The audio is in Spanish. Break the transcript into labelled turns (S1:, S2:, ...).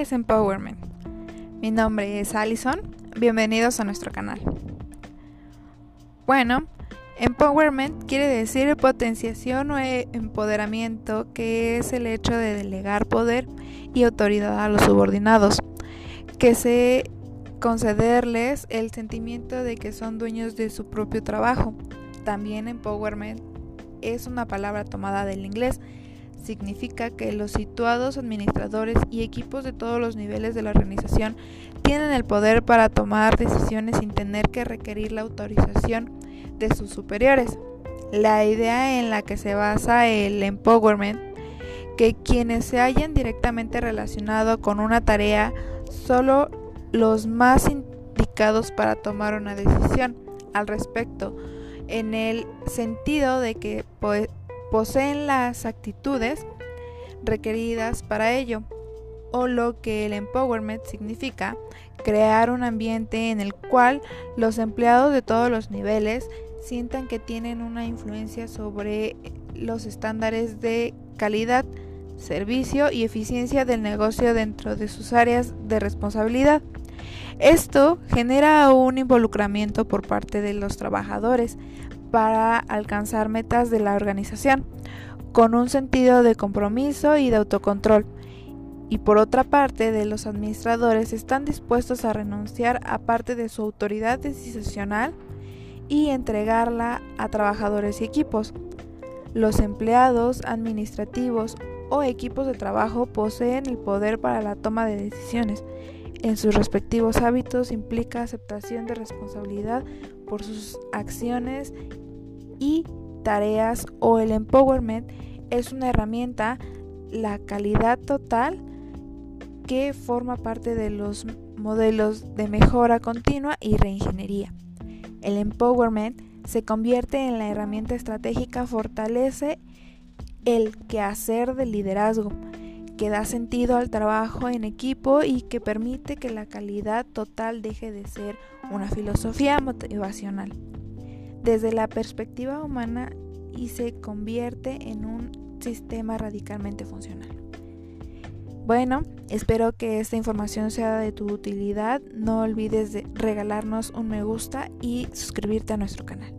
S1: es Empowerment? Mi nombre es Allison, bienvenidos a nuestro canal. Bueno, Empowerment quiere decir potenciación o empoderamiento, que es el hecho de delegar poder y autoridad a los subordinados, que se concederles el sentimiento de que son dueños de su propio trabajo. También empowerment es una palabra tomada del inglés significa que los situados administradores y equipos de todos los niveles de la organización tienen el poder para tomar decisiones sin tener que requerir la autorización de sus superiores. La idea en la que se basa el empowerment, que quienes se hayan directamente relacionado con una tarea, solo los más indicados para tomar una decisión al respecto, en el sentido de que poseen las actitudes requeridas para ello, o lo que el empowerment significa, crear un ambiente en el cual los empleados de todos los niveles sientan que tienen una influencia sobre los estándares de calidad, servicio y eficiencia del negocio dentro de sus áreas de responsabilidad. Esto genera un involucramiento por parte de los trabajadores para alcanzar metas de la organización, con un sentido de compromiso y de autocontrol. Y por otra parte, de los administradores están dispuestos a renunciar a parte de su autoridad decisional y entregarla a trabajadores y equipos. Los empleados administrativos o equipos de trabajo poseen el poder para la toma de decisiones. En sus respectivos hábitos implica aceptación de responsabilidad por sus acciones y tareas o el empowerment es una herramienta, la calidad total, que forma parte de los modelos de mejora continua y reingeniería. El empowerment se convierte en la herramienta estratégica, fortalece el quehacer del liderazgo, que da sentido al trabajo en equipo y que permite que la calidad total deje de ser una filosofía motivacional desde la perspectiva humana y se convierte en un sistema radicalmente funcional. Bueno, espero que esta información sea de tu utilidad. No olvides de regalarnos un me gusta y suscribirte a nuestro canal.